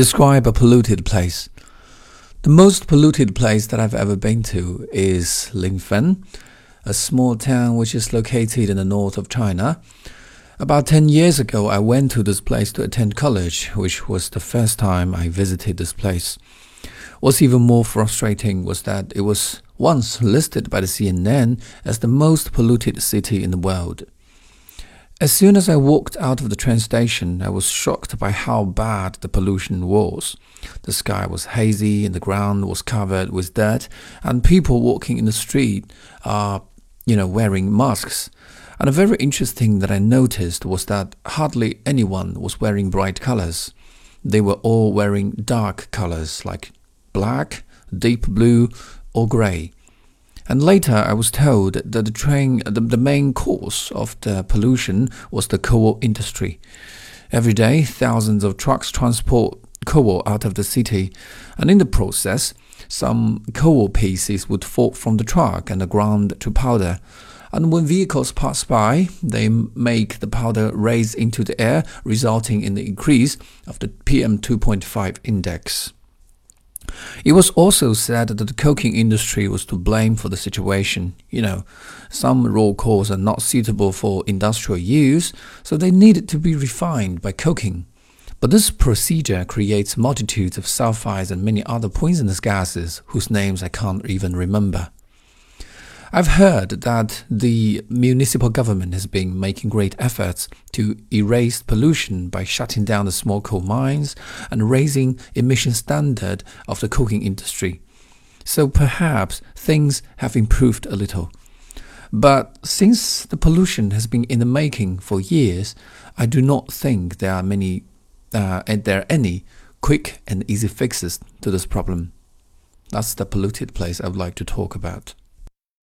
Describe a polluted place. The most polluted place that I've ever been to is Linfen, a small town which is located in the north of China. About 10 years ago, I went to this place to attend college, which was the first time I visited this place. What's even more frustrating was that it was once listed by the CNN as the most polluted city in the world. As soon as I walked out of the train station, I was shocked by how bad the pollution was. The sky was hazy and the ground was covered with dirt, and people walking in the street are, you know, wearing masks. And a very interesting thing that I noticed was that hardly anyone was wearing bright colors. They were all wearing dark colors like black, deep blue, or gray. And later, I was told that the train, the, the main cause of the pollution was the coal industry. Every day, thousands of trucks transport coal out of the city, and in the process, some coal pieces would fall from the truck and the ground to powder. And when vehicles pass by, they make the powder raise into the air, resulting in the increase of the PM2.5 index. It was also said that the coking industry was to blame for the situation. You know, some raw coals are not suitable for industrial use, so they needed to be refined by coking. But this procedure creates multitudes of sulfides and many other poisonous gases whose names I can't even remember. I've heard that the municipal government has been making great efforts to erase pollution by shutting down the small coal mines and raising emission standard of the coking industry. So perhaps things have improved a little. But since the pollution has been in the making for years, I do not think there are many uh, and there are any quick and easy fixes to this problem. That's the polluted place I would like to talk about.